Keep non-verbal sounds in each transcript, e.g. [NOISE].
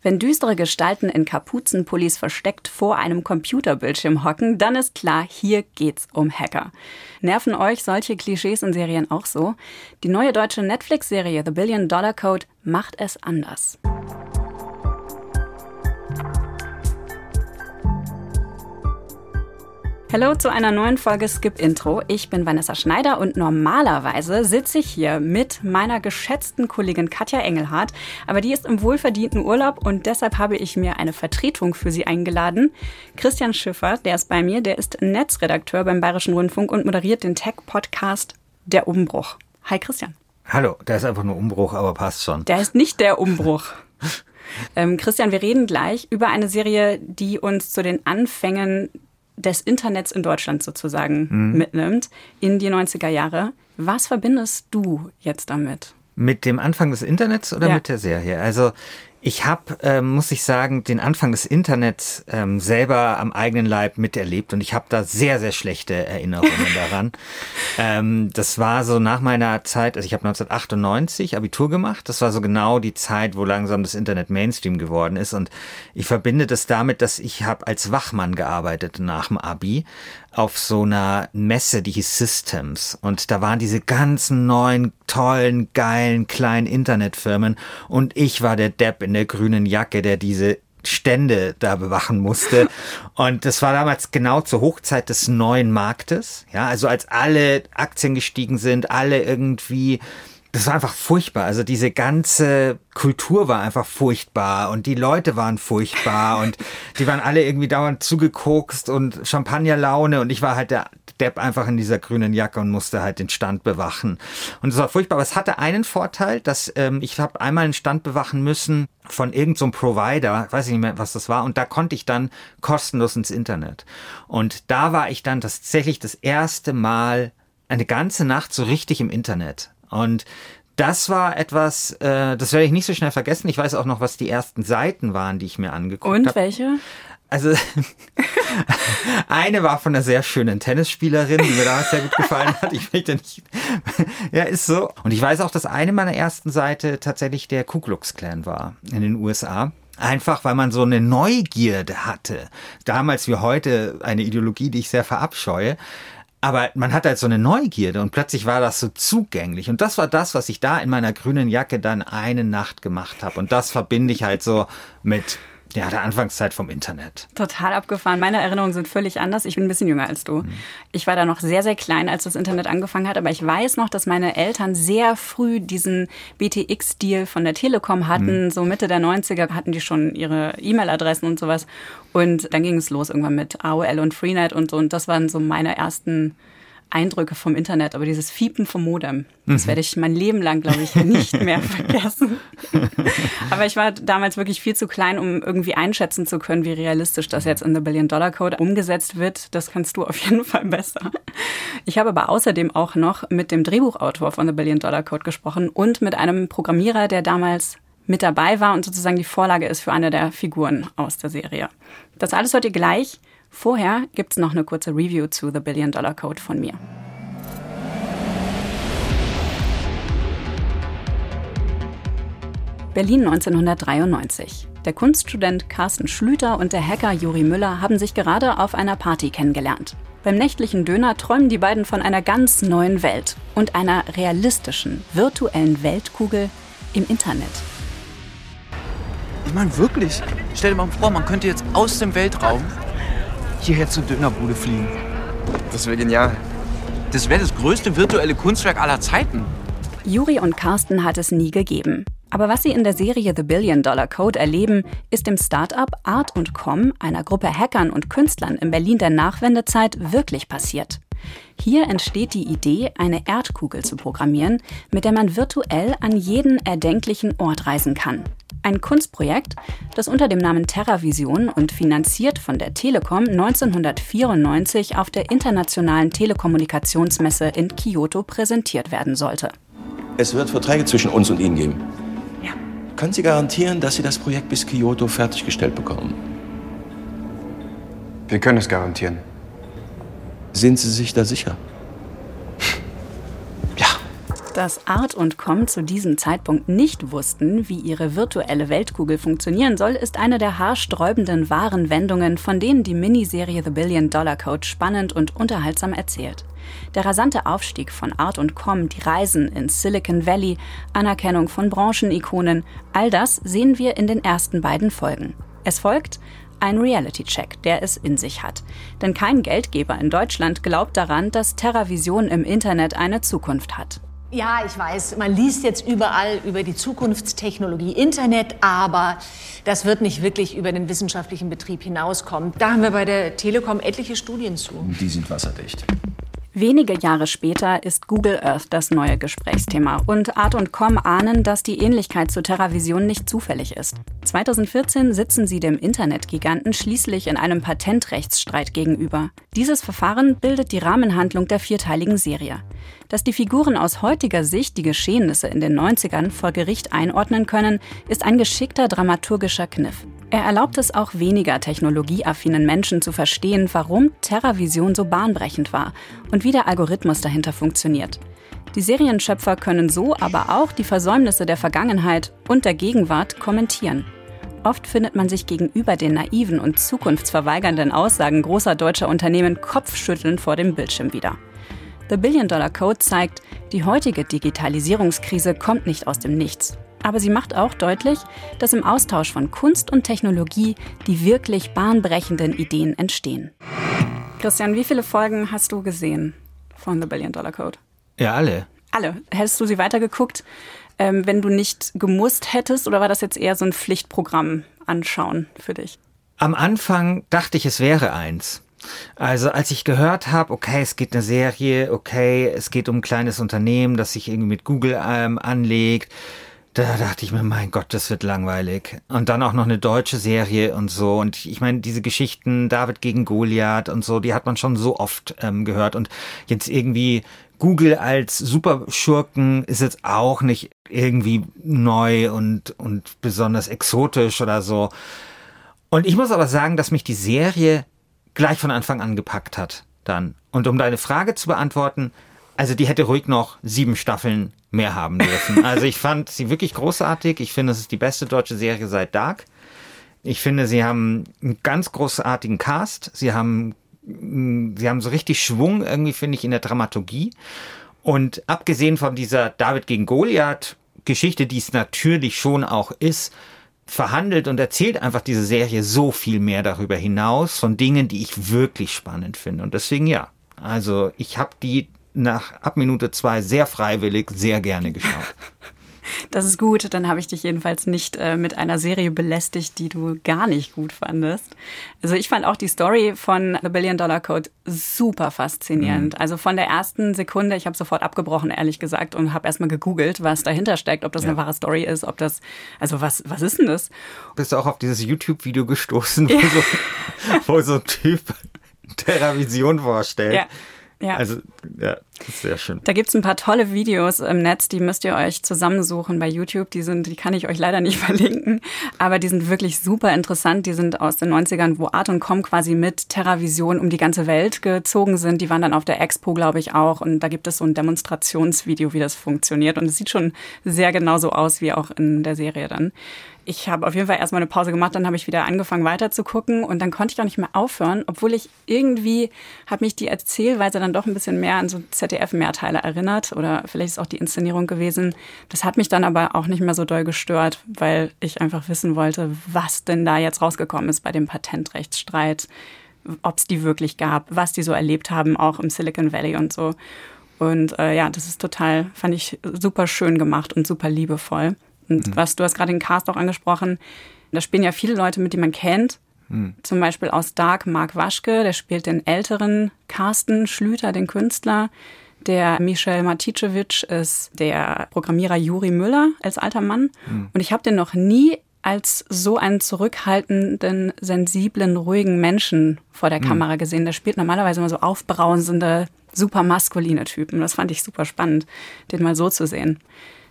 Wenn düstere Gestalten in Kapuzenpullis versteckt vor einem Computerbildschirm hocken, dann ist klar, hier geht's um Hacker. Nerven euch solche Klischees in Serien auch so? Die neue deutsche Netflix-Serie The Billion Dollar Code macht es anders. Hallo zu einer neuen Folge Skip Intro. Ich bin Vanessa Schneider und normalerweise sitze ich hier mit meiner geschätzten Kollegin Katja Engelhardt, aber die ist im wohlverdienten Urlaub und deshalb habe ich mir eine Vertretung für sie eingeladen. Christian Schiffer, der ist bei mir, der ist Netzredakteur beim Bayerischen Rundfunk und moderiert den Tech-Podcast Der Umbruch. Hi Christian. Hallo, der ist einfach nur Umbruch, aber passt schon. Der ist nicht der Umbruch. [LAUGHS] ähm, Christian, wir reden gleich über eine Serie, die uns zu den Anfängen des Internets in Deutschland sozusagen mhm. mitnimmt in die 90er Jahre. Was verbindest du jetzt damit? Mit dem Anfang des Internets oder ja. mit der Serie? Also ich habe, ähm, muss ich sagen, den Anfang des Internets ähm, selber am eigenen Leib miterlebt und ich habe da sehr, sehr schlechte Erinnerungen [LAUGHS] daran. Ähm, das war so nach meiner Zeit, also ich habe 1998 Abitur gemacht. Das war so genau die Zeit, wo langsam das Internet Mainstream geworden ist und ich verbinde das damit, dass ich habe als Wachmann gearbeitet nach dem Abi auf so einer Messe, die hieß Systems. Und da waren diese ganzen neuen, tollen, geilen, kleinen Internetfirmen. Und ich war der Depp in der grünen Jacke, der diese Stände da bewachen musste. [LAUGHS] Und das war damals genau zur Hochzeit des neuen Marktes. Ja, also als alle Aktien gestiegen sind, alle irgendwie das war einfach furchtbar. Also diese ganze Kultur war einfach furchtbar und die Leute waren furchtbar und [LAUGHS] die waren alle irgendwie dauernd zugekokst und Champagnerlaune und ich war halt der Depp einfach in dieser grünen Jacke und musste halt den Stand bewachen. Und es war furchtbar, aber es hatte einen Vorteil, dass ähm, ich habe einmal einen Stand bewachen müssen von irgendeinem so Provider, weiß ich nicht mehr, was das war, und da konnte ich dann kostenlos ins Internet. Und da war ich dann tatsächlich das erste Mal eine ganze Nacht so richtig im Internet. Und das war etwas, äh, das werde ich nicht so schnell vergessen. Ich weiß auch noch, was die ersten Seiten waren, die ich mir angeguckt habe. Und hab. welche? Also [LAUGHS] eine war von einer sehr schönen Tennisspielerin, die mir damals sehr gut gefallen hat. Ich möchte nicht. ja, ist so. Und ich weiß auch, dass eine meiner ersten Seite tatsächlich der Ku Klux Klan war in den USA. Einfach, weil man so eine Neugierde hatte. Damals wie heute eine Ideologie, die ich sehr verabscheue. Aber man hat halt so eine Neugierde und plötzlich war das so zugänglich. Und das war das, was ich da in meiner grünen Jacke dann eine Nacht gemacht habe. Und das verbinde ich halt so mit ja, der Anfangszeit vom Internet. Total abgefahren. Meine Erinnerungen sind völlig anders. Ich bin ein bisschen jünger als du. Mhm. Ich war da noch sehr, sehr klein, als das Internet angefangen hat. Aber ich weiß noch, dass meine Eltern sehr früh diesen BTX-Deal von der Telekom hatten. Mhm. So Mitte der 90er hatten die schon ihre E-Mail-Adressen und sowas. Und dann ging es los irgendwann mit AOL und Freenet und so. Und das waren so meine ersten Eindrücke vom Internet, aber dieses Fiepen vom Modem, das mhm. werde ich mein Leben lang, glaube ich, nicht mehr [LAUGHS] vergessen. [LAUGHS] aber ich war damals wirklich viel zu klein, um irgendwie einschätzen zu können, wie realistisch das jetzt in The Billion Dollar Code umgesetzt wird. Das kannst du [LAUGHS] auf jeden Fall besser. Ich habe aber außerdem auch noch mit dem Drehbuchautor von The Billion Dollar Code gesprochen und mit einem Programmierer, der damals mit dabei war und sozusagen die Vorlage ist für eine der Figuren aus der Serie. Das alles hört ihr gleich. Vorher gibt es noch eine kurze Review zu The Billion Dollar Code von mir. Berlin 1993. Der Kunststudent Carsten Schlüter und der Hacker Juri Müller haben sich gerade auf einer Party kennengelernt. Beim nächtlichen Döner träumen die beiden von einer ganz neuen Welt und einer realistischen, virtuellen Weltkugel im Internet. Ich meine wirklich, stell dir mal vor, man könnte jetzt aus dem Weltraum hierher zur Dönerbude fliegen. Das wäre genial. Das wäre das größte virtuelle Kunstwerk aller Zeiten. Juri und Carsten hat es nie gegeben. Aber was sie in der Serie The Billion Dollar Code erleben, ist im Startup Art.com, einer Gruppe Hackern und Künstlern in Berlin der Nachwendezeit, wirklich passiert. Hier entsteht die Idee, eine Erdkugel zu programmieren, mit der man virtuell an jeden erdenklichen Ort reisen kann. Ein Kunstprojekt, das unter dem Namen TerraVision und finanziert von der Telekom 1994 auf der internationalen Telekommunikationsmesse in Kyoto präsentiert werden sollte. Es wird Verträge zwischen uns und Ihnen geben. Ja. Können Sie garantieren, dass Sie das Projekt bis Kyoto fertiggestellt bekommen? Wir können es garantieren. Sind Sie sich da sicher? Dass Art und Com zu diesem Zeitpunkt nicht wussten, wie ihre virtuelle Weltkugel funktionieren soll, ist eine der haarsträubenden wahren Wendungen, von denen die Miniserie The Billion Dollar Code spannend und unterhaltsam erzählt. Der rasante Aufstieg von Art und Com, die Reisen ins Silicon Valley, Anerkennung von Branchenikonen, all das sehen wir in den ersten beiden Folgen. Es folgt ein Reality-Check, der es in sich hat. Denn kein Geldgeber in Deutschland glaubt daran, dass TerraVision im Internet eine Zukunft hat. Ja, ich weiß, man liest jetzt überall über die Zukunftstechnologie Internet, aber das wird nicht wirklich über den wissenschaftlichen Betrieb hinauskommen. Da haben wir bei der Telekom etliche Studien zu. Die sind wasserdicht. Wenige Jahre später ist Google Earth das neue Gesprächsthema und Art und Com ahnen, dass die Ähnlichkeit zu TerraVision nicht zufällig ist. 2014 sitzen sie dem Internetgiganten schließlich in einem Patentrechtsstreit gegenüber. Dieses Verfahren bildet die Rahmenhandlung der vierteiligen Serie. Dass die Figuren aus heutiger Sicht die Geschehnisse in den 90ern vor Gericht einordnen können, ist ein geschickter dramaturgischer Kniff. Er erlaubt es auch weniger technologieaffinen Menschen zu verstehen, warum TerraVision so bahnbrechend war und wie der Algorithmus dahinter funktioniert. Die Serienschöpfer können so aber auch die Versäumnisse der Vergangenheit und der Gegenwart kommentieren. Oft findet man sich gegenüber den naiven und zukunftsverweigernden Aussagen großer deutscher Unternehmen kopfschüttelnd vor dem Bildschirm wieder. The Billion Dollar Code zeigt, die heutige Digitalisierungskrise kommt nicht aus dem Nichts. Aber sie macht auch deutlich, dass im Austausch von Kunst und Technologie die wirklich bahnbrechenden Ideen entstehen. Christian, wie viele Folgen hast du gesehen von The Billion Dollar Code? Ja, alle. Alle. Hättest du sie weitergeguckt, ähm, wenn du nicht gemusst hättest, oder war das jetzt eher so ein Pflichtprogramm anschauen für dich? Am Anfang dachte ich, es wäre eins. Also als ich gehört habe, okay, es geht eine Serie, okay, es geht um ein kleines Unternehmen, das sich irgendwie mit Google ähm, anlegt, da dachte ich mir, mein Gott, das wird langweilig. Und dann auch noch eine deutsche Serie und so. Und ich meine, diese Geschichten David gegen Goliath und so, die hat man schon so oft ähm, gehört. Und jetzt irgendwie Google als Superschurken ist jetzt auch nicht irgendwie neu und, und besonders exotisch oder so. Und ich muss aber sagen, dass mich die Serie gleich von Anfang an gepackt hat dann. Und um deine Frage zu beantworten, also die hätte ruhig noch sieben Staffeln mehr haben dürfen. [LAUGHS] Also ich fand sie wirklich großartig. Ich finde, es ist die beste deutsche Serie seit Dark. Ich finde, sie haben einen ganz großartigen Cast. Sie haben, sie haben so richtig Schwung irgendwie, finde ich, in der Dramaturgie. Und abgesehen von dieser David gegen Goliath Geschichte, die es natürlich schon auch ist, verhandelt und erzählt einfach diese Serie so viel mehr darüber hinaus von Dingen, die ich wirklich spannend finde. Und deswegen ja. Also ich habe die nach ab Minute zwei sehr freiwillig, sehr gerne geschaut. [LAUGHS] Das ist gut, dann habe ich dich jedenfalls nicht äh, mit einer Serie belästigt, die du gar nicht gut fandest. Also ich fand auch die Story von The Billion Dollar Code super faszinierend. Mhm. Also von der ersten Sekunde, ich habe sofort abgebrochen, ehrlich gesagt, und habe erstmal gegoogelt, was dahinter steckt, ob das ja. eine wahre Story ist, ob das, also was, was ist denn das? Bist du auch auf dieses YouTube-Video gestoßen, wo, so, wo so ein Typ [LAUGHS] Terravision vorstellt? Ja. Ja. Also, ja, sehr schön. Da gibt's ein paar tolle Videos im Netz, die müsst ihr euch zusammensuchen bei YouTube. Die sind, die kann ich euch leider nicht [LAUGHS] verlinken, aber die sind wirklich super interessant. Die sind aus den 90ern, wo Art und Com quasi mit TerraVision um die ganze Welt gezogen sind. Die waren dann auf der Expo, glaube ich, auch. Und da gibt es so ein Demonstrationsvideo, wie das funktioniert. Und es sieht schon sehr genauso aus wie auch in der Serie dann ich habe auf jeden Fall erstmal eine Pause gemacht, dann habe ich wieder angefangen weiter zu gucken und dann konnte ich auch nicht mehr aufhören, obwohl ich irgendwie hat mich die Erzählweise dann doch ein bisschen mehr an so ZDF-Mehrteile erinnert oder vielleicht ist auch die Inszenierung gewesen. Das hat mich dann aber auch nicht mehr so doll gestört, weil ich einfach wissen wollte, was denn da jetzt rausgekommen ist bei dem Patentrechtsstreit, ob es die wirklich gab, was die so erlebt haben, auch im Silicon Valley und so. Und äh, ja, das ist total, fand ich super schön gemacht und super liebevoll. Und mhm. was du hast gerade den Cast auch angesprochen, da spielen ja viele Leute mit, die man kennt. Mhm. Zum Beispiel aus Dark Mark Waschke, der spielt den älteren Carsten Schlüter, den Künstler. Der Michel Maticevic ist der Programmierer Juri Müller als alter Mann. Mhm. Und ich habe den noch nie als so einen zurückhaltenden, sensiblen, ruhigen Menschen vor der mhm. Kamera gesehen. Der spielt normalerweise immer so aufbrausende, super maskuline Typen. Das fand ich super spannend, den mal so zu sehen.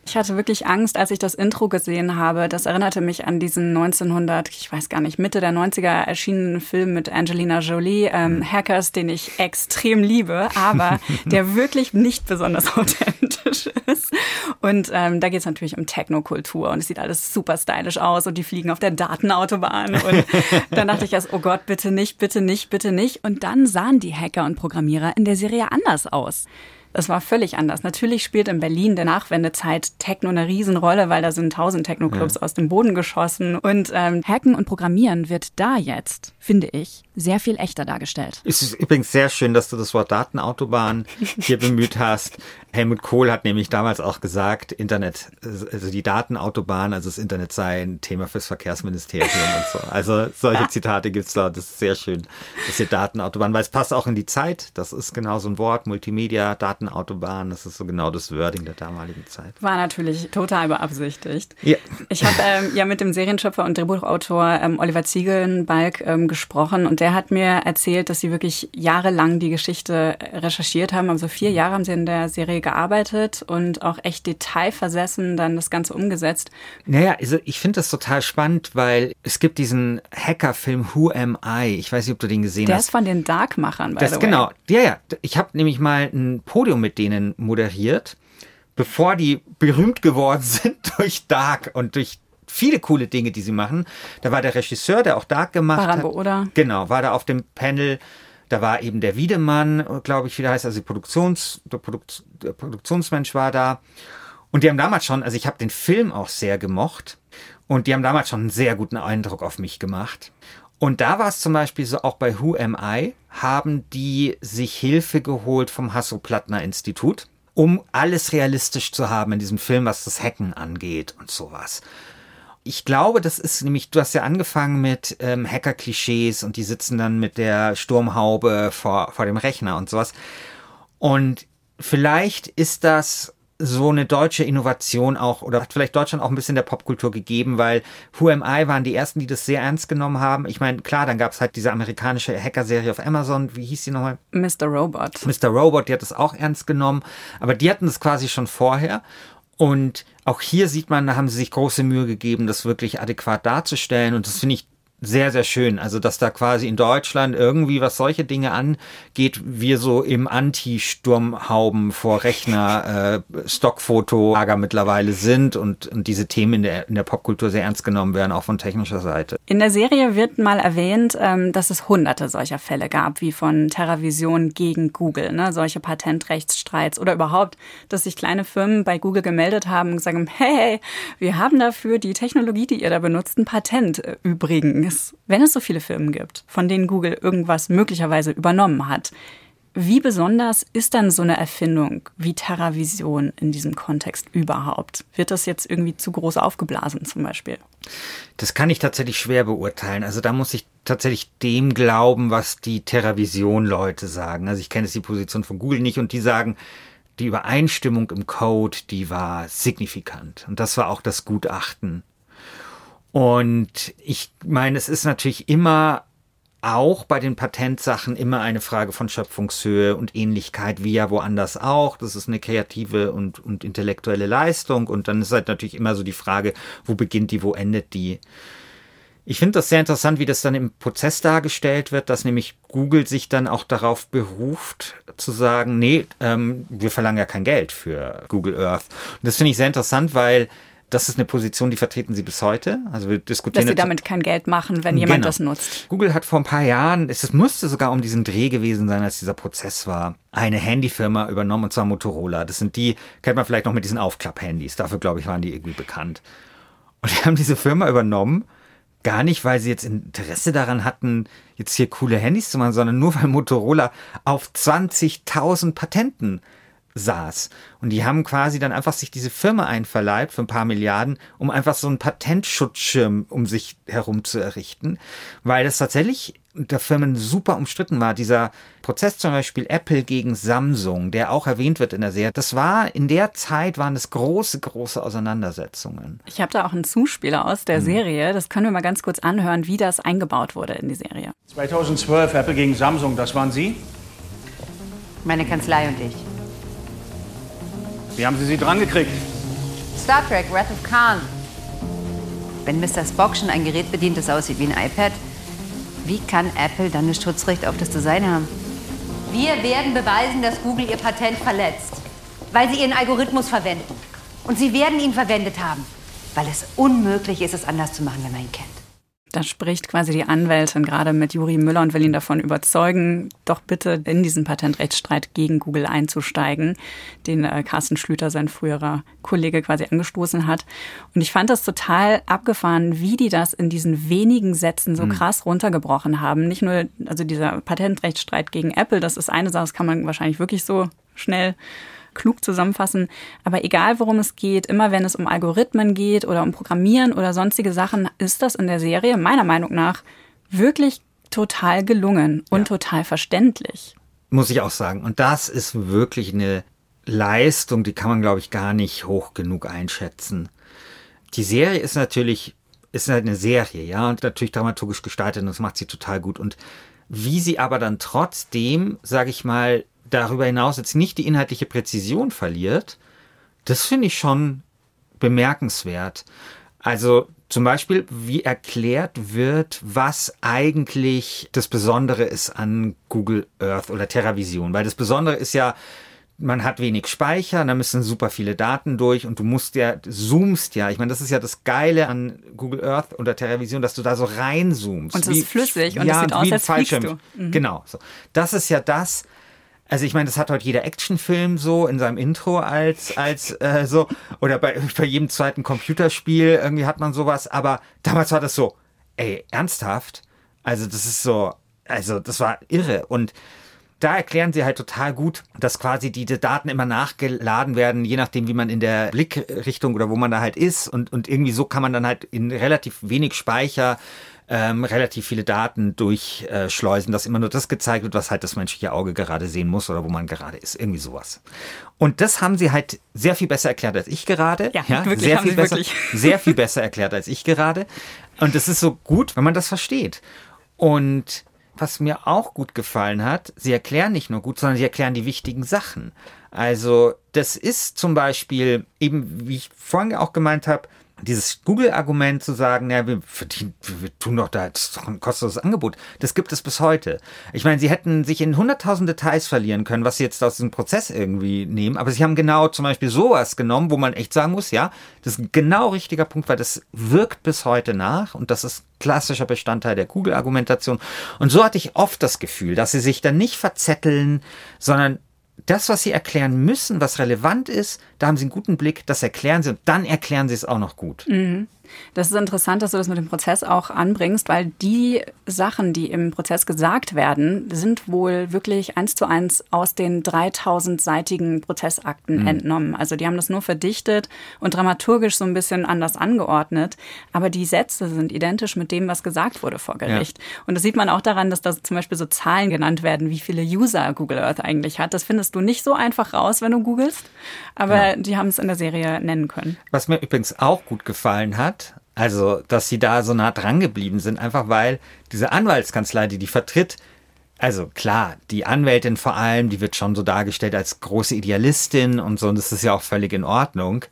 Ich hatte wirklich Angst, als ich das Intro gesehen habe. Das erinnerte mich an diesen 1900, ich weiß gar nicht, Mitte der 90er erschienenen Film mit Angelina Jolie, ähm, mhm. Hackers, den ich extrem liebe, aber [LAUGHS] der wirklich nicht besonders [LAUGHS] authentisch ist. Und ähm, da geht es natürlich um Technokultur und es sieht alles super stylisch aus und die fliegen auf der Datenautobahn. Und [LAUGHS] dann dachte ich erst, oh Gott, bitte nicht, bitte nicht, bitte nicht. Und dann sahen die Hacker und Programmierer in der Serie anders aus. Das war völlig anders. Natürlich spielt in Berlin der Nachwendezeit Techno eine Riesenrolle, weil da sind tausend Techno-Clubs ja. aus dem Boden geschossen. Und ähm, Hacken und Programmieren wird da jetzt, finde ich, sehr viel echter dargestellt. Es ist übrigens sehr schön, dass du das Wort Datenautobahn hier bemüht hast. Helmut Kohl hat nämlich damals auch gesagt, Internet, also die Datenautobahn, also das Internet sei ein Thema fürs Verkehrsministerium und so. Also solche Zitate gibt's da. Das ist sehr schön. Das ist die Datenautobahn, weil es passt auch in die Zeit. Das ist genau so ein Wort. Multimedia, Datenautobahn. Das ist so genau das Wording der damaligen Zeit. War natürlich total beabsichtigt. Ja. Ich habe ähm, ja mit dem Serienschöpfer und Drehbuchautor ähm, Oliver Ziegelnbalk ähm, gesprochen und der hat mir erzählt, dass sie wirklich jahrelang die Geschichte recherchiert haben. Also vier Jahre haben sie in der Serie gearbeitet und auch echt detailversessen dann das Ganze umgesetzt. Naja, also ich finde das total spannend, weil es gibt diesen Hackerfilm Who Am I? Ich weiß nicht, ob du den gesehen Der hast. Der ist von den Dark-Machern, by das, Genau, ja, ja. Ich habe nämlich mal ein Podium mit denen moderiert, bevor die berühmt geworden [LAUGHS] sind durch Dark und durch viele coole Dinge, die sie machen. Da war der Regisseur, der auch Dark gemacht Barambo, hat. oder? Genau, war da auf dem Panel da war eben der Wiedemann, glaube ich, wie der heißt, also Produktions, der, Produkt, der Produktionsmensch war da. Und die haben damals schon, also ich habe den Film auch sehr gemocht und die haben damals schon einen sehr guten Eindruck auf mich gemacht. Und da war es zum Beispiel so, auch bei Who Am I haben die sich Hilfe geholt vom Hasso-Plattner-Institut, um alles realistisch zu haben in diesem Film, was das Hacken angeht und sowas ich glaube, das ist nämlich, du hast ja angefangen mit ähm, Hacker-Klischees und die sitzen dann mit der Sturmhaube vor, vor dem Rechner und sowas. Und vielleicht ist das so eine deutsche Innovation auch oder hat vielleicht Deutschland auch ein bisschen der Popkultur gegeben, weil Who Am I waren die ersten, die das sehr ernst genommen haben. Ich meine, klar, dann gab es halt diese amerikanische Hacker-Serie auf Amazon. Wie hieß die nochmal? Mr. Robot. Mr. Robot, die hat das auch ernst genommen. Aber die hatten das quasi schon vorher. Und auch hier sieht man, da haben sie sich große Mühe gegeben, das wirklich adäquat darzustellen. Und das finde ich sehr, sehr schön. Also, dass da quasi in Deutschland irgendwie, was solche Dinge angeht, wir so im Anti-Sturmhauben vor Rechner äh, Stockfoto-Lager mittlerweile sind und, und diese Themen in der, in der Popkultur sehr ernst genommen werden, auch von technischer Seite. In der Serie wird mal erwähnt, ähm, dass es hunderte solcher Fälle gab, wie von TerraVision gegen Google, ne? solche Patentrechtsstreits oder überhaupt, dass sich kleine Firmen bei Google gemeldet haben und sagen, hey, hey, wir haben dafür die Technologie, die ihr da benutzt, ein Patent äh, übrigens ist, wenn es so viele Firmen gibt, von denen Google irgendwas möglicherweise übernommen hat, wie besonders ist dann so eine Erfindung wie TerraVision in diesem Kontext überhaupt? Wird das jetzt irgendwie zu groß aufgeblasen zum Beispiel? Das kann ich tatsächlich schwer beurteilen. Also da muss ich tatsächlich dem glauben, was die TerraVision-Leute sagen. Also ich kenne jetzt die Position von Google nicht und die sagen, die Übereinstimmung im Code, die war signifikant. Und das war auch das Gutachten und ich meine, es ist natürlich immer auch bei den Patentsachen immer eine Frage von Schöpfungshöhe und Ähnlichkeit, wie ja woanders auch. Das ist eine kreative und, und intellektuelle Leistung. Und dann ist halt natürlich immer so die Frage, wo beginnt die, wo endet die. Ich finde das sehr interessant, wie das dann im Prozess dargestellt wird, dass nämlich Google sich dann auch darauf beruft, zu sagen, nee, ähm, wir verlangen ja kein Geld für Google Earth. Und das finde ich sehr interessant, weil das ist eine Position, die vertreten sie bis heute. Also wir diskutieren. Dass sie damit kein Geld machen, wenn jemand genau. das nutzt. Google hat vor ein paar Jahren, es musste sogar um diesen Dreh gewesen sein, als dieser Prozess war, eine Handyfirma übernommen, und zwar Motorola. Das sind die, kennt man vielleicht noch mit diesen Aufklapp-Handys. Dafür, glaube ich, waren die irgendwie bekannt. Und die haben diese Firma übernommen, gar nicht, weil sie jetzt Interesse daran hatten, jetzt hier coole Handys zu machen, sondern nur weil Motorola auf 20.000 Patenten saß. Und die haben quasi dann einfach sich diese Firma einverleibt für ein paar Milliarden, um einfach so einen Patentschutzschirm um sich herum zu errichten, weil das tatsächlich unter Firmen super umstritten war. Dieser Prozess zum Beispiel Apple gegen Samsung, der auch erwähnt wird in der Serie, das war in der Zeit waren das große, große Auseinandersetzungen. Ich habe da auch einen Zuspieler aus der mhm. Serie. Das können wir mal ganz kurz anhören, wie das eingebaut wurde in die Serie. 2012 Apple gegen Samsung, das waren Sie? Meine Kanzlei und ich. Wie haben Sie sie drangekriegt? Star Trek, Wrath of Khan. Wenn Mr. Spock schon ein Gerät bedient, das aussieht wie ein iPad, wie kann Apple dann das Schutzrecht auf das Design haben? Wir werden beweisen, dass Google ihr Patent verletzt, weil sie ihren Algorithmus verwenden. Und sie werden ihn verwendet haben, weil es unmöglich ist, es anders zu machen, wenn man ihn kennt. Da spricht quasi die Anwältin gerade mit Juri Müller und will ihn davon überzeugen, doch bitte in diesen Patentrechtsstreit gegen Google einzusteigen, den äh, Carsten Schlüter, sein früherer Kollege, quasi angestoßen hat. Und ich fand das total abgefahren, wie die das in diesen wenigen Sätzen so mhm. krass runtergebrochen haben. Nicht nur, also dieser Patentrechtsstreit gegen Apple, das ist eine Sache, das kann man wahrscheinlich wirklich so schnell klug zusammenfassen. Aber egal, worum es geht, immer wenn es um Algorithmen geht oder um Programmieren oder sonstige Sachen, ist das in der Serie meiner Meinung nach wirklich total gelungen und ja. total verständlich. Muss ich auch sagen. Und das ist wirklich eine Leistung, die kann man, glaube ich, gar nicht hoch genug einschätzen. Die Serie ist natürlich, ist halt eine Serie, ja, und natürlich dramaturgisch gestaltet und das macht sie total gut. Und wie sie aber dann trotzdem, sage ich mal, darüber hinaus jetzt nicht die inhaltliche Präzision verliert, das finde ich schon bemerkenswert. Also zum Beispiel, wie erklärt wird, was eigentlich das Besondere ist an Google Earth oder TerraVision. Weil das Besondere ist ja, man hat wenig Speicher, da müssen super viele Daten durch und du musst ja, zoomst ja. Ich meine, das ist ja das Geile an Google Earth oder TerraVision, dass du da so reinzoomst. Und es ist flüssig und ja, es sieht aus, als Fallschirm. Du. Mhm. Genau. So. Das ist ja das, also ich meine, das hat heute jeder Actionfilm so in seinem Intro als als äh, so oder bei [LAUGHS] bei jedem zweiten Computerspiel irgendwie hat man sowas. Aber damals war das so, ey ernsthaft. Also das ist so, also das war irre und da erklären sie halt total gut, dass quasi diese Daten immer nachgeladen werden, je nachdem, wie man in der Blickrichtung oder wo man da halt ist. Und, und irgendwie so kann man dann halt in relativ wenig Speicher ähm, relativ viele Daten durchschleusen, dass immer nur das gezeigt wird, was halt das menschliche Auge gerade sehen muss oder wo man gerade ist. Irgendwie sowas. Und das haben sie halt sehr viel besser erklärt als ich gerade. Ja, ja wirklich, sehr viel besser, wirklich. [LAUGHS] sehr viel besser erklärt als ich gerade. Und das ist so gut, wenn man das versteht. Und was mir auch gut gefallen hat, sie erklären nicht nur gut, sondern sie erklären die wichtigen Sachen. Also das ist zum Beispiel eben, wie ich vorhin auch gemeint habe, dieses Google-Argument zu sagen, ja, wir verdienen, wir tun doch da, ist doch ein kostenloses Angebot, das gibt es bis heute. Ich meine, sie hätten sich in hunderttausend Details verlieren können, was sie jetzt aus diesem Prozess irgendwie nehmen, aber sie haben genau zum Beispiel sowas genommen, wo man echt sagen muss, ja, das ist genau richtiger Punkt, weil das wirkt bis heute nach und das ist klassischer Bestandteil der Google-Argumentation. Und so hatte ich oft das Gefühl, dass sie sich dann nicht verzetteln, sondern das, was sie erklären müssen, was relevant ist, da haben sie einen guten Blick, das erklären sie und dann erklären sie es auch noch gut. Mhm. Das ist interessant, dass du das mit dem Prozess auch anbringst, weil die Sachen, die im Prozess gesagt werden, sind wohl wirklich eins zu eins aus den 3000-seitigen Prozessakten mhm. entnommen. Also die haben das nur verdichtet und dramaturgisch so ein bisschen anders angeordnet. Aber die Sätze sind identisch mit dem, was gesagt wurde vor Gericht. Ja. Und das sieht man auch daran, dass da zum Beispiel so Zahlen genannt werden, wie viele User Google Earth eigentlich hat. Das findest du nicht so einfach raus, wenn du googelst. Aber ja. die haben es in der Serie nennen können. Was mir übrigens auch gut gefallen hat, also, dass sie da so nah dran geblieben sind, einfach weil diese Anwaltskanzlei, die die vertritt, also klar, die Anwältin vor allem, die wird schon so dargestellt als große Idealistin und so, und das ist ja auch völlig in Ordnung.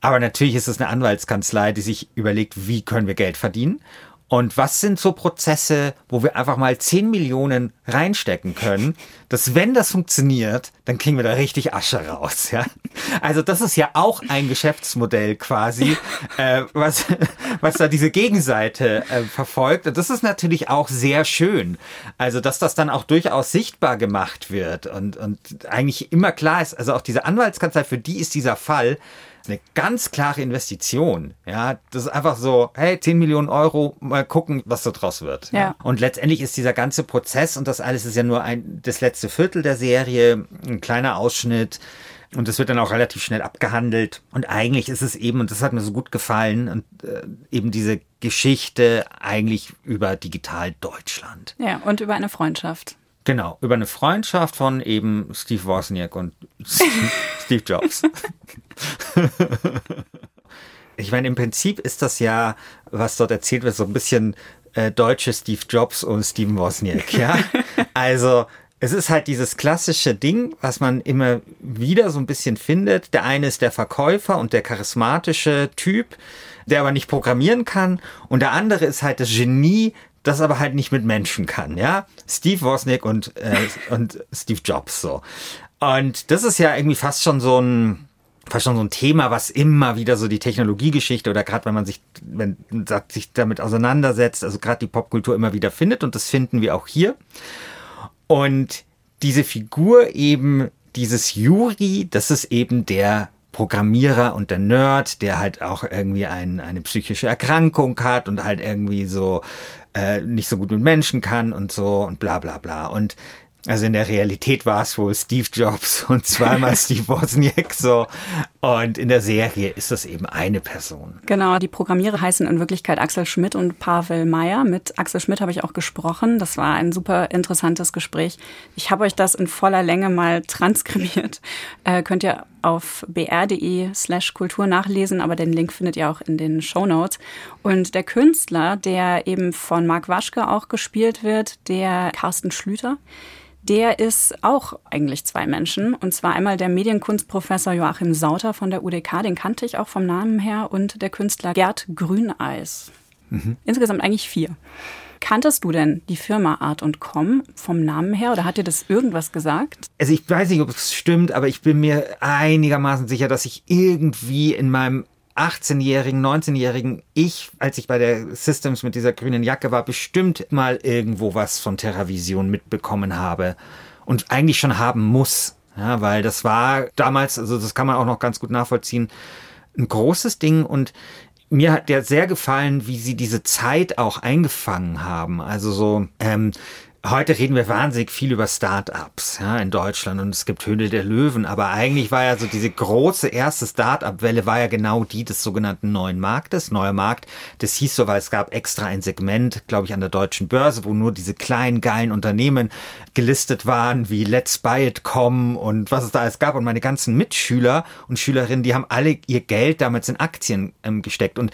Aber natürlich ist es eine Anwaltskanzlei, die sich überlegt, wie können wir Geld verdienen. Und was sind so Prozesse, wo wir einfach mal 10 Millionen reinstecken können, dass wenn das funktioniert, dann kriegen wir da richtig Asche raus, ja? Also das ist ja auch ein Geschäftsmodell quasi, [LAUGHS] äh, was, was da diese Gegenseite äh, verfolgt. Und das ist natürlich auch sehr schön. Also, dass das dann auch durchaus sichtbar gemacht wird und, und eigentlich immer klar ist, also auch diese Anwaltskanzlei, für die ist dieser Fall eine ganz klare Investition. Ja, das ist einfach so, hey, 10 Millionen Euro, mal gucken, was so draus wird. Ja. Und letztendlich ist dieser ganze Prozess und das alles ist ja nur ein, das letzte Viertel der Serie, ein kleiner Ausschnitt. Und das wird dann auch relativ schnell abgehandelt. Und eigentlich ist es eben, und das hat mir so gut gefallen, und äh, eben diese Geschichte eigentlich über digital Deutschland. Ja, und über eine Freundschaft. Genau, über eine Freundschaft von eben Steve Wozniak und [LAUGHS] Steve Jobs. [LAUGHS] ich meine, im Prinzip ist das ja, was dort erzählt wird, so ein bisschen äh, deutsche Steve Jobs und Steven Wozniak, ja? [LAUGHS] Also, es ist halt dieses klassische Ding, was man immer wieder so ein bisschen findet. Der eine ist der Verkäufer und der charismatische Typ, der aber nicht programmieren kann. Und der andere ist halt das Genie, das aber halt nicht mit Menschen kann, ja. Steve Wozniak und, äh, und Steve Jobs so. Und das ist ja irgendwie fast schon so ein, fast schon so ein Thema, was immer wieder so die Technologiegeschichte oder gerade wenn man sich, wenn sich damit auseinandersetzt, also gerade die Popkultur immer wieder findet und das finden wir auch hier. Und diese Figur eben, dieses Yuri, das ist eben der Programmierer und der Nerd, der halt auch irgendwie ein, eine psychische Erkrankung hat und halt irgendwie so äh, nicht so gut mit Menschen kann und so und bla bla bla. Und also in der Realität war es wohl Steve Jobs [LAUGHS] und zweimal [LAUGHS] Steve Wozniak so. Und in der Serie ist das eben eine Person. Genau, die Programmierer heißen in Wirklichkeit Axel Schmidt und Pavel Meyer. Mit Axel Schmidt habe ich auch gesprochen. Das war ein super interessantes Gespräch. Ich habe euch das in voller Länge mal [LAUGHS] transkribiert. Äh, könnt ihr auf br.de slash Kultur nachlesen, aber den Link findet ihr auch in den Show Notes. Und der Künstler, der eben von Marc Waschke auch gespielt wird, der Carsten Schlüter, der ist auch eigentlich zwei Menschen. Und zwar einmal der Medienkunstprofessor Joachim Sauter von der UDK, den kannte ich auch vom Namen her, und der Künstler Gerd Grüneis. Mhm. Insgesamt eigentlich vier. Kanntest du denn die Firma Art und Com vom Namen her oder hat dir das irgendwas gesagt? Also ich weiß nicht, ob es stimmt, aber ich bin mir einigermaßen sicher, dass ich irgendwie in meinem 18-jährigen, 19-jährigen ich, als ich bei der Systems mit dieser grünen Jacke war, bestimmt mal irgendwo was von TerraVision mitbekommen habe und eigentlich schon haben muss. Ja, weil das war damals, also das kann man auch noch ganz gut nachvollziehen, ein großes Ding und mir hat der sehr gefallen, wie sie diese Zeit auch eingefangen haben. Also so, ähm, Heute reden wir wahnsinnig viel über Start-ups ja, in Deutschland und es gibt Höhle der Löwen, aber eigentlich war ja so diese große erste Start-up-Welle war ja genau die des sogenannten neuen Marktes. Neuer Markt, das hieß so, weil es gab extra ein Segment, glaube ich, an der deutschen Börse, wo nur diese kleinen, geilen Unternehmen gelistet waren, wie Let's Buy It Com und was es da alles gab. Und meine ganzen Mitschüler und Schülerinnen, die haben alle ihr Geld damals in Aktien ähm, gesteckt. Und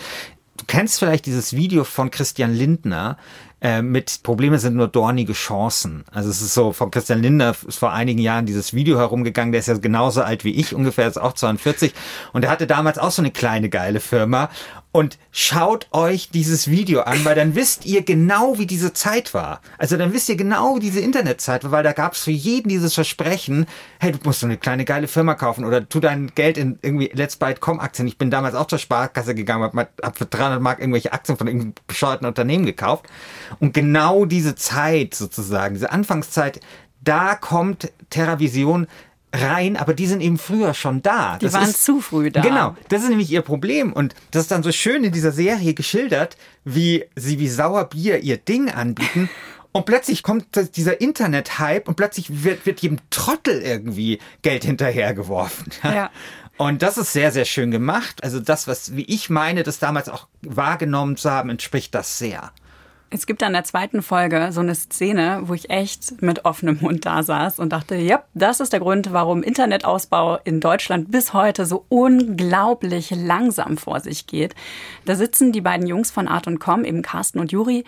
du kennst vielleicht dieses Video von Christian Lindner, äh, mit Probleme sind nur dornige Chancen. Also es ist so, von Christian Lindner ist vor einigen Jahren dieses Video herumgegangen, der ist ja genauso alt wie ich, ungefähr ist auch 42 und er hatte damals auch so eine kleine geile Firma und schaut euch dieses Video an, weil dann wisst ihr genau, wie diese Zeit war. Also dann wisst ihr genau, wie diese Internetzeit war, weil da gab es für jeden dieses Versprechen, hey, du musst so eine kleine geile Firma kaufen oder tu dein Geld in irgendwie Let's Buy Com Aktien. Ich bin damals auch zur Sparkasse gegangen, hab, hab für 300 Mark irgendwelche Aktien von irgendeinem bescheuerten Unternehmen gekauft. Und genau diese Zeit sozusagen, diese Anfangszeit, da kommt TerraVision rein, aber die sind eben früher schon da. Die das waren ist, zu früh da. Genau, das ist nämlich ihr Problem. Und das ist dann so schön in dieser Serie geschildert, wie sie wie Sauerbier ihr Ding anbieten. [LAUGHS] Und plötzlich kommt dieser Internet-Hype und plötzlich wird, wird jedem Trottel irgendwie Geld hinterhergeworfen. [LAUGHS] Ja. Und das ist sehr, sehr schön gemacht. Also das, was, wie ich meine, das damals auch wahrgenommen zu haben, entspricht das sehr. Es gibt an der zweiten Folge so eine Szene, wo ich echt mit offenem Mund da saß und dachte, ja, das ist der Grund, warum Internetausbau in Deutschland bis heute so unglaublich langsam vor sich geht. Da sitzen die beiden Jungs von Art und Com, eben Carsten und Juri,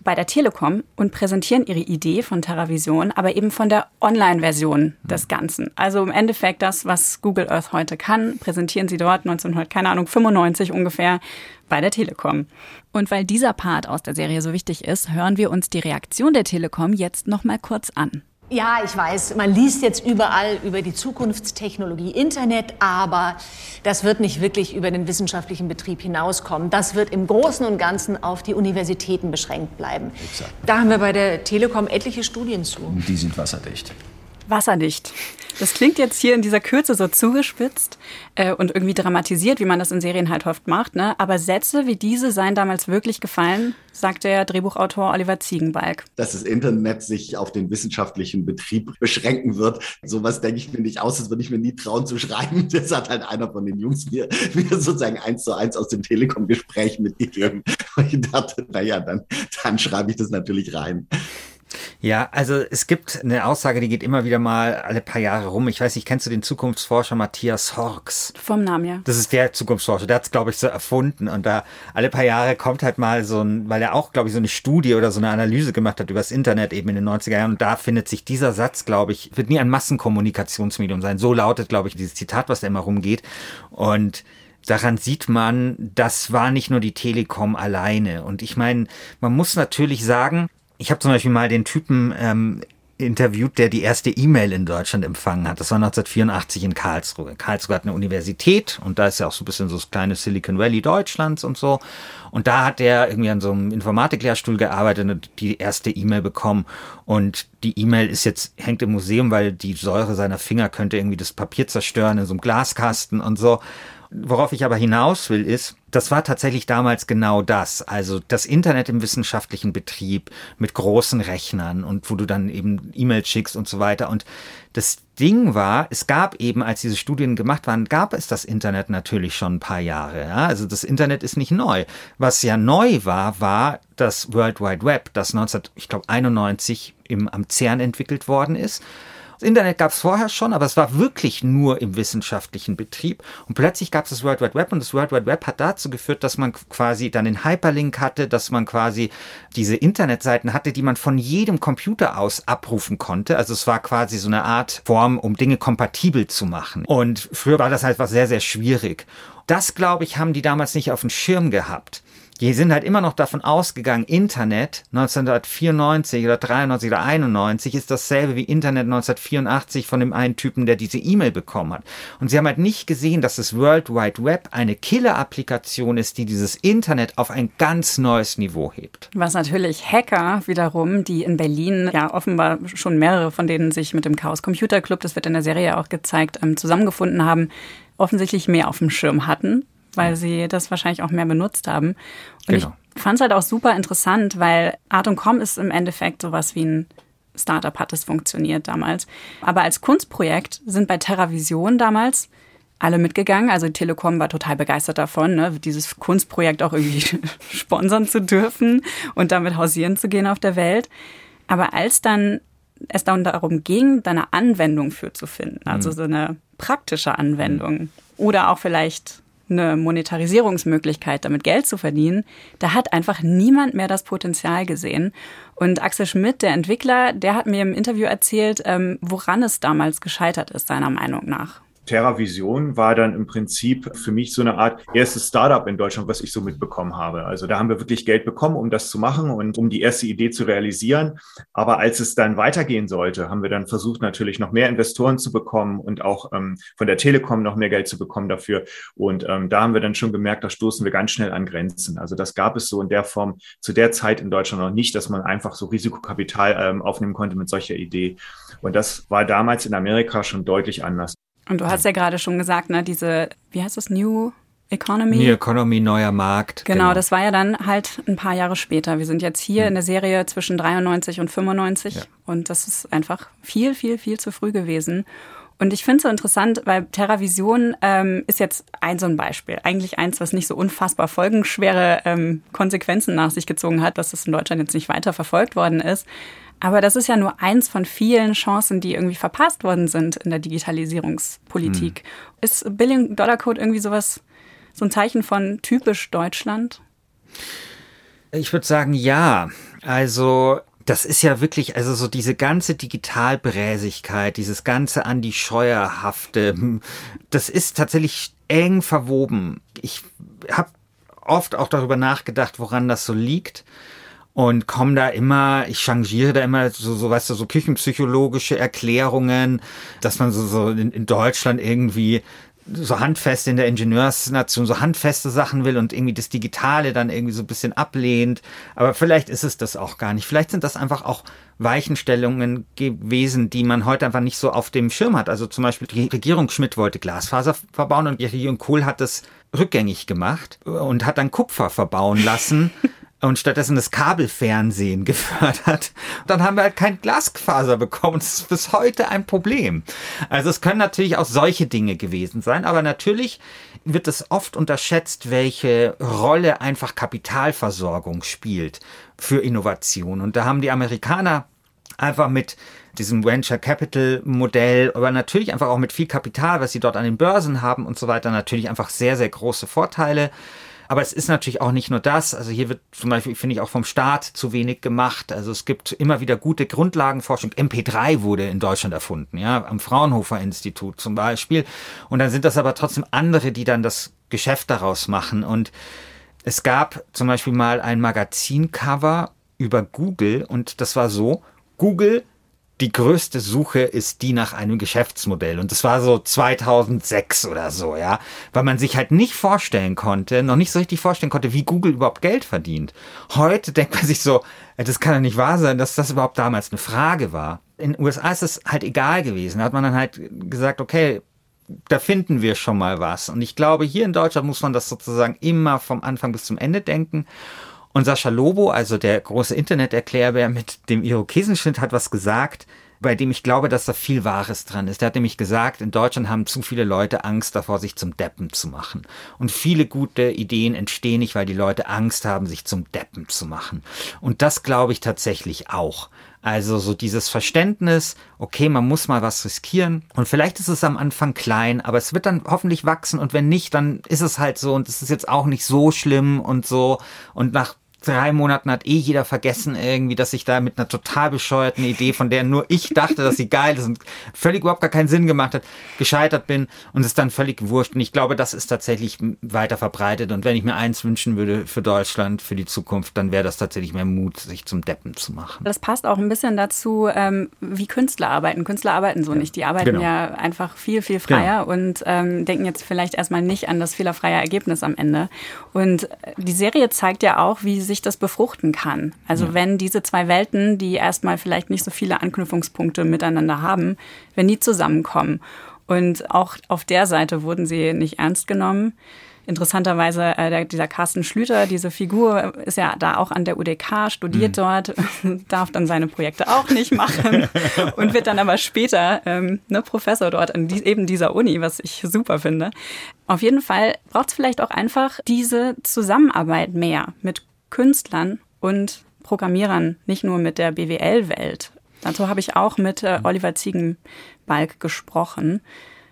bei der Telekom und präsentieren ihre Idee von TerraVision, aber eben von der Online-Version des Ganzen. Also im Endeffekt das, was Google Earth heute kann, präsentieren sie dort 1900, keine Ahnung, 95 ungefähr bei der Telekom. Und weil dieser Part aus der Serie so wichtig ist, hören wir uns die Reaktion der Telekom jetzt noch mal kurz an. Ja, ich weiß, man liest jetzt überall über die Zukunftstechnologie Internet, aber das wird nicht wirklich über den wissenschaftlichen Betrieb hinauskommen. Das wird im Großen und Ganzen auf die Universitäten beschränkt bleiben. Exakt. Da haben wir bei der Telekom etliche Studien zu. Und die sind wasserdicht wasserdicht. Das klingt jetzt hier in dieser Kürze so zugespitzt äh, und irgendwie dramatisiert, wie man das in Serien halt oft macht. Ne? Aber Sätze wie diese seien damals wirklich gefallen, sagt der Drehbuchautor Oliver Ziegenbalg. Dass das Internet sich auf den wissenschaftlichen Betrieb beschränken wird, sowas denke ich mir nicht aus. Das würde ich mir nie trauen zu schreiben. [LAUGHS] Das hat halt einer von den Jungs mir, mir sozusagen eins zu eins aus dem Telekom-Gespräch mitgegeben. Und ich dachte, naja, dann, dann schreibe ich das natürlich rein. Ja, also es gibt eine Aussage, die geht immer wieder mal alle paar Jahre rum. Ich weiß nicht, kennst du den Zukunftsforscher Matthias Horks? Vom Namen, ja. Das ist der Zukunftsforscher, der hat es, glaube ich, so erfunden. Und da alle paar Jahre kommt halt mal so ein, weil er auch, glaube ich, so eine Studie oder so eine Analyse gemacht hat über das Internet eben in den 90er Jahren. Und da findet sich dieser Satz, glaube ich, wird nie ein Massenkommunikationsmedium sein. So lautet, glaube ich, dieses Zitat, was da immer rumgeht. Und daran sieht man, das war nicht nur die Telekom alleine. Und ich meine, man muss natürlich sagen, ich habe zum Beispiel mal den Typen ähm, interviewt, der die erste E-Mail in Deutschland empfangen hat. Das war 1984 in Karlsruhe. Karlsruhe hat eine Universität und da ist ja auch so ein bisschen so das kleine Silicon Valley Deutschlands und so. Und da hat er irgendwie an so einem Informatiklehrstuhl gearbeitet und die erste E-Mail bekommen. Und die E-Mail ist jetzt, hängt im Museum, weil die Säure seiner Finger könnte irgendwie das Papier zerstören in so einem Glaskasten und so. Worauf ich aber hinaus will, ist, das war tatsächlich damals genau das. Also das Internet im wissenschaftlichen Betrieb mit großen Rechnern und wo du dann eben E-Mails schickst und so weiter. Und das Ding war, es gab eben, als diese Studien gemacht waren, gab es das Internet natürlich schon ein paar Jahre. Ja? Also das Internet ist nicht neu. Was ja neu war, war das World Wide Web, das 1991 im, am CERN entwickelt worden ist. Das Internet gab es vorher schon, aber es war wirklich nur im wissenschaftlichen Betrieb. Und plötzlich gab es das World Wide Web und das World Wide Web hat dazu geführt, dass man quasi dann den Hyperlink hatte, dass man quasi diese Internetseiten hatte, die man von jedem Computer aus abrufen konnte. Also es war quasi so eine Art Form, um Dinge kompatibel zu machen. Und früher war das halt was sehr, sehr schwierig. Das, glaube ich, haben die damals nicht auf dem Schirm gehabt die sind halt immer noch davon ausgegangen, Internet 1994 oder 93 oder 91 ist dasselbe wie Internet 1984 von dem einen Typen, der diese E-Mail bekommen hat. Und sie haben halt nicht gesehen, dass das World Wide Web eine Killer-Applikation ist, die dieses Internet auf ein ganz neues Niveau hebt. Was natürlich Hacker wiederum, die in Berlin ja offenbar schon mehrere von denen sich mit dem Chaos Computer Club, das wird in der Serie auch gezeigt, ähm, zusammengefunden haben, offensichtlich mehr auf dem Schirm hatten weil sie das wahrscheinlich auch mehr benutzt haben. Und genau. ich fand es halt auch super interessant, weil Art.com ist im Endeffekt sowas wie ein Startup hat es funktioniert damals. Aber als Kunstprojekt sind bei TerraVision damals alle mitgegangen. Also Telekom war total begeistert davon, ne, dieses Kunstprojekt auch irgendwie [LAUGHS] sponsern zu dürfen und damit hausieren zu gehen auf der Welt. Aber als dann es dann darum ging, da eine Anwendung für zu finden, also mhm. so eine praktische Anwendung oder auch vielleicht eine Monetarisierungsmöglichkeit, damit Geld zu verdienen, da hat einfach niemand mehr das Potenzial gesehen. Und Axel Schmidt, der Entwickler, der hat mir im Interview erzählt, ähm, woran es damals gescheitert ist, seiner Meinung nach. TerraVision war dann im Prinzip für mich so eine Art erstes Startup in Deutschland, was ich so mitbekommen habe. Also da haben wir wirklich Geld bekommen, um das zu machen und um die erste Idee zu realisieren. Aber als es dann weitergehen sollte, haben wir dann versucht, natürlich noch mehr Investoren zu bekommen und auch ähm, von der Telekom noch mehr Geld zu bekommen dafür. Und ähm, da haben wir dann schon gemerkt, da stoßen wir ganz schnell an Grenzen. Also das gab es so in der Form zu der Zeit in Deutschland noch nicht, dass man einfach so Risikokapital ähm, aufnehmen konnte mit solcher Idee. Und das war damals in Amerika schon deutlich anders. Und du hast ja gerade schon gesagt, ne, diese, wie heißt das, New Economy? New Economy, neuer Markt. Genau, genau, das war ja dann halt ein paar Jahre später. Wir sind jetzt hier hm. in der Serie zwischen 93 und 95 ja. und das ist einfach viel, viel, viel zu früh gewesen. Und ich finde es so interessant, weil TerraVision ähm, ist jetzt ein so ein Beispiel. Eigentlich eins, was nicht so unfassbar folgenschwere ähm, Konsequenzen nach sich gezogen hat, dass es in Deutschland jetzt nicht weiter verfolgt worden ist. Aber das ist ja nur eins von vielen Chancen, die irgendwie verpasst worden sind in der Digitalisierungspolitik. Hm. Ist Billion-Dollar-Code irgendwie sowas, so ein Zeichen von typisch Deutschland? Ich würde sagen, ja. Also, das ist ja wirklich, also so diese ganze Digitalbräsigkeit, dieses ganze an die Scheuerhafte, das ist tatsächlich eng verwoben. Ich habe oft auch darüber nachgedacht, woran das so liegt und komme da immer, ich changiere da immer so, so weißt du, so küchenpsychologische Erklärungen, dass man so, so in, in Deutschland irgendwie so handfest in der Ingenieursnation so handfeste Sachen will und irgendwie das Digitale dann irgendwie so ein bisschen ablehnt. Aber vielleicht ist es das auch gar nicht. Vielleicht sind das einfach auch Weichenstellungen gewesen, die man heute einfach nicht so auf dem Schirm hat. Also zum Beispiel die Regierung Schmidt wollte Glasfaser verbauen und die Regierung Kohl hat das rückgängig gemacht und hat dann Kupfer verbauen lassen [LAUGHS] und stattdessen das Kabelfernsehen [LAUGHS] gefördert. Dann haben wir halt kein Glasfaser bekommen. Das ist bis heute ein Problem. Also es können natürlich auch solche Dinge gewesen sein, aber natürlich wird es oft unterschätzt, welche Rolle einfach Kapitalversorgung spielt für Innovation. Und da haben die Amerikaner einfach mit diesem Venture Capital Modell, aber natürlich einfach auch mit viel Kapital, was sie dort an den Börsen haben und so weiter, natürlich einfach sehr, sehr große Vorteile. Aber es ist natürlich auch nicht nur das. Also hier wird zum Beispiel, finde ich, auch vom Staat zu wenig gemacht. Also es gibt immer wieder gute Grundlagenforschung. MP3 wurde in Deutschland erfunden, ja, am Fraunhofer Institut zum Beispiel. Und dann sind das aber trotzdem andere, die dann das Geschäft daraus machen. Und es gab zum Beispiel mal ein Magazincover über Google und das war so, Google die größte Suche ist die nach einem Geschäftsmodell. Und das war so 2006 oder so, ja. Weil man sich halt nicht vorstellen konnte, noch nicht so richtig vorstellen konnte, wie Google überhaupt Geld verdient. Heute denkt man sich so, das kann ja nicht wahr sein, dass das überhaupt damals eine Frage war. In den USA ist es halt egal gewesen. Da hat man dann halt gesagt, okay, da finden wir schon mal was. Und ich glaube, hier in Deutschland muss man das sozusagen immer vom Anfang bis zum Ende denken. Und Sascha Lobo, also der große Internet-Erklärbär mit dem Irokesenschnitt, hat was gesagt, bei dem ich glaube, dass da viel Wahres dran ist. Der hat nämlich gesagt, in Deutschland haben zu viele Leute Angst davor, sich zum Deppen zu machen. Und viele gute Ideen entstehen nicht, weil die Leute Angst haben, sich zum Deppen zu machen. Und das glaube ich tatsächlich auch. Also so dieses Verständnis, okay, man muss mal was riskieren und vielleicht ist es am Anfang klein, aber es wird dann hoffentlich wachsen und wenn nicht, dann ist es halt so und es ist jetzt auch nicht so schlimm und so und nach drei Monaten hat eh jeder vergessen irgendwie, dass ich da mit einer total bescheuerten Idee, von der nur ich dachte, dass sie geil ist und völlig überhaupt gar keinen Sinn gemacht hat, gescheitert bin und es dann völlig wurscht. Und ich glaube, das ist tatsächlich weiter verbreitet. Und wenn ich mir eins wünschen würde für Deutschland, für die Zukunft, dann wäre das tatsächlich mehr Mut, sich zum Deppen zu machen. Das passt auch ein bisschen dazu, ähm, wie Künstler arbeiten. Künstler arbeiten so ja. nicht. Die arbeiten genau. ja einfach viel, viel freier genau. und ähm, denken jetzt vielleicht erstmal nicht an das fehlerfreie Ergebnis am Ende. Und die Serie zeigt ja auch, wie sich das befruchten kann. Also ja. wenn diese zwei Welten, die erstmal vielleicht nicht so viele Anknüpfungspunkte miteinander haben, wenn die zusammenkommen. Und auch auf der Seite wurden sie nicht ernst genommen. Interessanterweise, äh, der, dieser Carsten Schlüter, diese Figur, ist ja da auch an der UDK, studiert mhm. dort, [LAUGHS] darf dann seine Projekte auch nicht machen [LAUGHS] und wird dann aber später ähm, ne, Professor dort an die, eben dieser Uni, was ich super finde. Auf jeden Fall braucht es vielleicht auch einfach diese Zusammenarbeit mehr mit Künstlern und Programmierern, nicht nur mit der BWL-Welt. Dazu habe ich auch mit äh, Oliver Ziegenbalg gesprochen.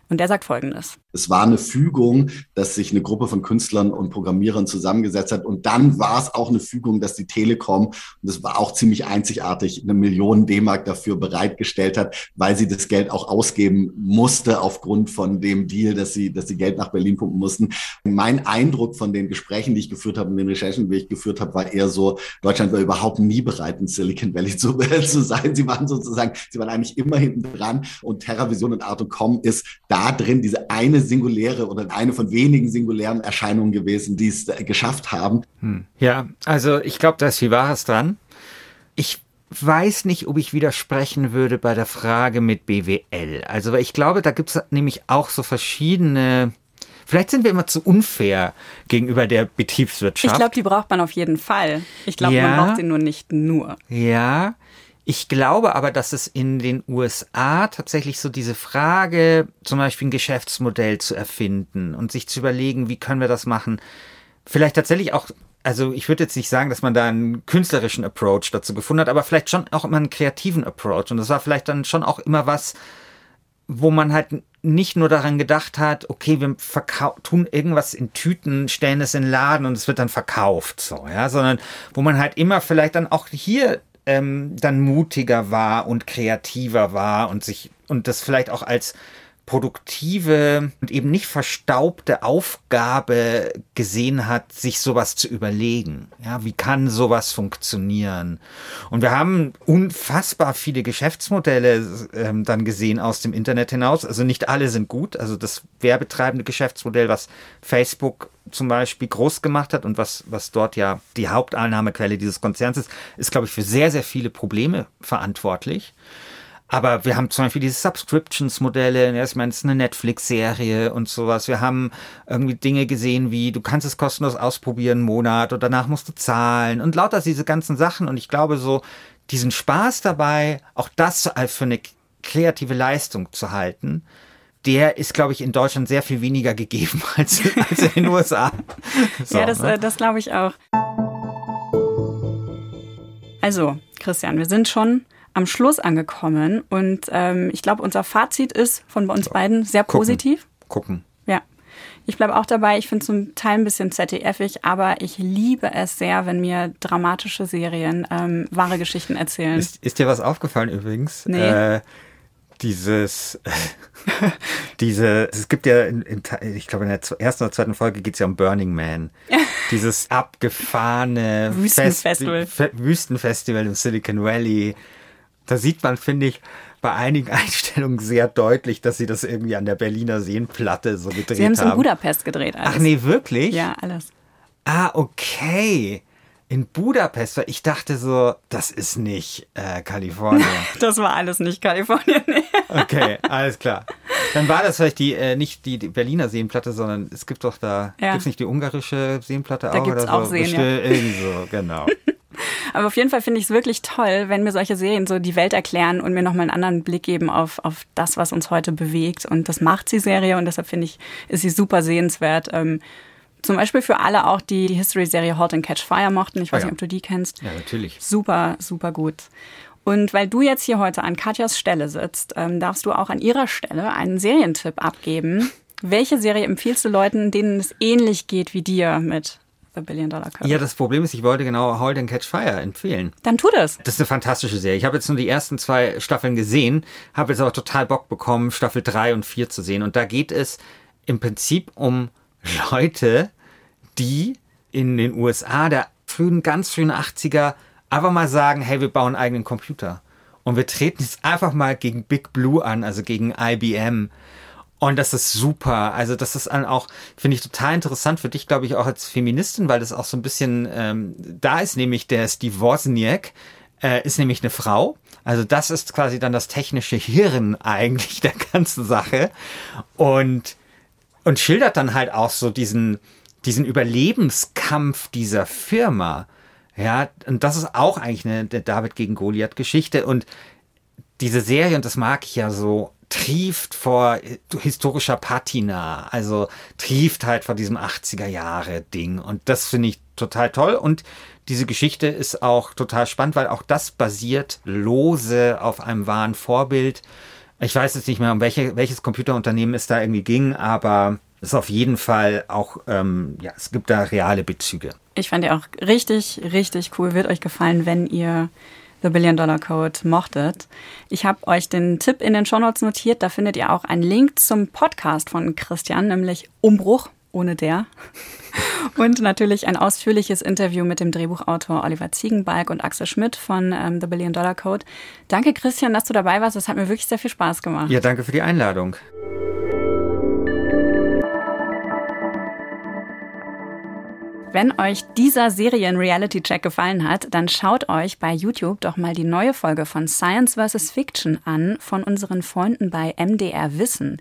Und der sagt Folgendes. Es war eine Fügung, dass sich eine Gruppe von Künstlern und Programmierern zusammengesetzt hat. Und dann war es auch eine Fügung, dass die Telekom, und das war auch ziemlich einzigartig, eine Million D-Mark dafür bereitgestellt hat, weil sie das Geld auch ausgeben musste aufgrund von dem Deal, dass sie, dass sie Geld nach Berlin pumpen mussten. Mein Eindruck von den Gesprächen, die ich geführt habe, und den Recherchen, die ich geführt habe, war eher so, Deutschland war überhaupt nie bereit, in Silicon Valley zu, [LAUGHS] zu sein. Sie waren sozusagen, sie waren eigentlich immer hinten dran. Und TerraVision und Art.com ist da drin diese eine singuläre oder eine von wenigen singulären Erscheinungen gewesen, die es geschafft haben. Hm. Ja, also ich glaube, da ist viel Wahres dran. Ich weiß nicht, ob ich widersprechen würde bei der Frage mit BWL. Also ich glaube, da gibt es nämlich auch so verschiedene Vielleicht sind wir immer zu unfair gegenüber der Betriebswirtschaft. Ich glaube, die braucht man auf jeden Fall. Ich glaube, ja, man braucht sie nur nicht nur. Ja, ich glaube aber, dass es in den USA tatsächlich so diese Frage, zum Beispiel ein Geschäftsmodell zu erfinden und sich zu überlegen, wie können wir das machen, vielleicht tatsächlich auch also ich würde jetzt nicht sagen, dass man da einen künstlerischen Approach dazu gefunden hat, aber vielleicht schon auch immer einen kreativen Approach. Und das war vielleicht dann schon auch immer was, wo man halt nicht nur daran gedacht hat, okay, wir tun irgendwas in Tüten, stellen es in den Laden und es wird dann verkauft, so, ja, sondern wo man halt immer vielleicht dann auch hier ähm, dann mutiger war und kreativer war und sich und das vielleicht auch als produktive und eben nicht verstaubte Aufgabe gesehen hat, sich sowas zu überlegen. Ja, wie kann sowas funktionieren? Und wir haben unfassbar viele Geschäftsmodelle ähm, dann gesehen aus dem Internet hinaus. Also nicht alle sind gut. Also das werbetreibende Geschäftsmodell, was Facebook zum Beispiel groß gemacht hat und was, was dort ja die Haupteinnahmequelle dieses Konzerns ist, ist, glaube ich, für sehr, sehr viele Probleme verantwortlich. Aber wir haben zum Beispiel diese Subscriptions-Modelle, ich meine, es ist eine Netflix-Serie und sowas. Wir haben irgendwie Dinge gesehen wie, du kannst es kostenlos ausprobieren, einen Monat und danach musst du zahlen und lauter diese ganzen Sachen. Und ich glaube so, diesen Spaß dabei, auch das für eine kreative Leistung zu halten, der ist, glaube ich, in Deutschland sehr viel weniger gegeben [LAUGHS] als, als in den USA. [LAUGHS] So, ja, das, ne? Äh, das glaube ich auch. Also, Christian, wir sind schon am Schluss angekommen und ähm, ich glaube, unser Fazit ist von uns beiden sehr Gucken. positiv. Gucken. Ja. Ich bleibe auch dabei. Ich finde es zum Teil ein bisschen ZDF-ig, aber ich liebe es sehr, wenn mir dramatische Serien ähm, wahre Geschichten erzählen. Ist, ist, dir was aufgefallen übrigens? Nee. Äh, dieses, [LAUGHS] diese, es gibt ja, in, in, ich glaube in der ersten oder zweiten Folge geht es ja um Burning Man. [LAUGHS] dieses abgefahrene Wüstenfestival. Fest, Wüstenfestival im Silicon Valley Da sieht man, finde ich, bei einigen [LAUGHS] Einstellungen sehr deutlich, dass sie das irgendwie an der Berliner Seenplatte so gedreht haben. Sie haben es in Budapest gedreht, alles. Ach nee, wirklich? Ja, alles. Ah, okay. In Budapest, weil ich dachte so, das ist nicht äh, Kalifornien. [LAUGHS] das war alles nicht Kalifornien. Nee. okay, [LAUGHS] alles klar. Dann war das vielleicht die, äh, nicht die, die Berliner Seenplatte, sondern es gibt doch da, ja. gibt es nicht die ungarische Seenplatte da auch? Gibt's oder auch so? Seen, ja. Irgendwie so, genau. [LAUGHS] Aber auf jeden Fall finde ich es wirklich toll, wenn mir solche Serien so die Welt erklären und mir nochmal einen anderen Blick geben auf, auf das, was uns heute bewegt. Und das macht die Serie und deshalb finde ich, ist sie super sehenswert. Ähm, zum Beispiel für alle auch, die die History-Serie Halt and Catch Fire mochten. Ich weiß Ah, ja. nicht, ob du die kennst. Ja, natürlich. Super, super gut. Und weil du jetzt hier heute an Katjas Stelle sitzt, ähm, darfst du auch an ihrer Stelle einen Serientipp abgeben. [LAUGHS] Welche Serie empfiehlst du Leuten, denen es ähnlich geht wie dir mit The Billion Dollar Code? Ja, das Problem ist, ich wollte genau Hold and Catch Fire empfehlen. Dann tu das. Das ist eine fantastische Serie. Ich habe jetzt nur die ersten zwei Staffeln gesehen, habe jetzt aber total Bock bekommen, Staffel drei und vier zu sehen. Und da geht es im Prinzip um Leute, die in den USA der frühen, ganz frühen 80er einfach mal sagen, hey, wir bauen einen eigenen Computer. Und wir treten jetzt einfach mal gegen Big Blue an, also gegen IBM. Und das ist super. Also das ist dann auch, finde ich, total interessant für dich, glaube ich, auch als Feministin, weil das auch so ein bisschen, ähm, da ist nämlich der Steve Wozniak, äh, ist nämlich eine Frau. Also das ist quasi dann das technische Hirn eigentlich der ganzen Sache. Und, und schildert dann halt auch so diesen, diesen Überlebenskampf dieser Firma. Ja, und das ist auch eigentlich eine, David gegen Goliath Geschichte. Und diese Serie, und das mag ich ja so, trieft vor historischer Patina, also trieft halt vor diesem 80er Jahre Ding. Und das finde ich total toll. Und diese Geschichte ist auch total spannend, weil auch das basiert lose auf einem wahren Vorbild. Ich weiß jetzt nicht mehr, um welche, welches Computerunternehmen es da irgendwie ging, aber es ist auf jeden Fall auch, ähm, ja, es gibt da reale Bezüge. Ich fand die auch richtig, richtig cool. Wird euch gefallen, wenn ihr The Billion Dollar Code mochtet. Ich habe euch den Tipp in den Shownotes notiert. Da findet ihr auch einen Link zum Podcast von Christian, nämlich Umbruch ohne der. Und natürlich ein ausführliches Interview mit dem Drehbuchautor Oliver Ziegenbalg und Axel Schmidt von ähm, The Billion Dollar Code. Danke, Christian, dass du dabei warst. Das hat mir wirklich sehr viel Spaß gemacht. Ja, danke für die Einladung. Wenn euch dieser Serien-Reality-Check gefallen hat, dann schaut euch bei YouTube doch mal die neue Folge von Science vs. Fiction an von unseren Freunden bei MDR Wissen.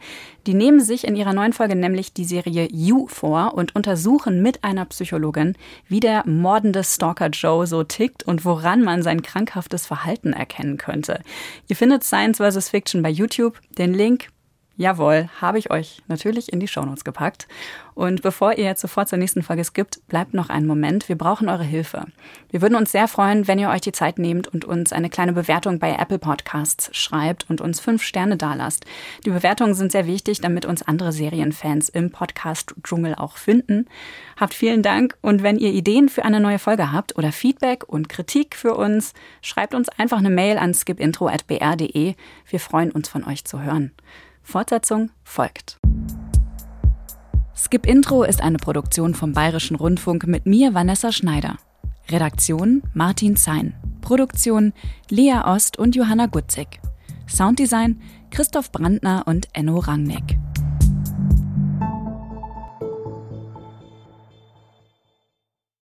Die nehmen sich in ihrer neuen Folge nämlich die Serie You vor und untersuchen mit einer Psychologin, wie der mordende Stalker Joe so tickt und woran man sein krankhaftes Verhalten erkennen könnte. Ihr findet Science vs. Fiction bei YouTube. Den Link Jawohl, habe ich euch natürlich in die Shownotes gepackt. Und bevor ihr jetzt sofort zur nächsten Folge skippt, bleibt noch einen Moment. Wir brauchen eure Hilfe. Wir würden uns sehr freuen, wenn ihr euch die Zeit nehmt und uns eine kleine Bewertung bei Apple Podcasts schreibt und uns fünf Sterne dalasst. Die Bewertungen sind sehr wichtig, damit uns andere Serienfans im Podcast-Dschungel auch finden. Habt vielen Dank und wenn ihr Ideen für eine neue Folge habt oder Feedback und Kritik für uns, schreibt uns einfach eine Mail an skipintro.br.de. Wir freuen uns von euch zu hören. Fortsetzung folgt. Skip Intro ist eine Produktion vom Bayerischen Rundfunk mit mir, Vanessa Schneider. Redaktion Martin Zein. Produktion Lea Ost und Johanna Gutzig. Sounddesign Christoph Brandner und Enno Rangnick.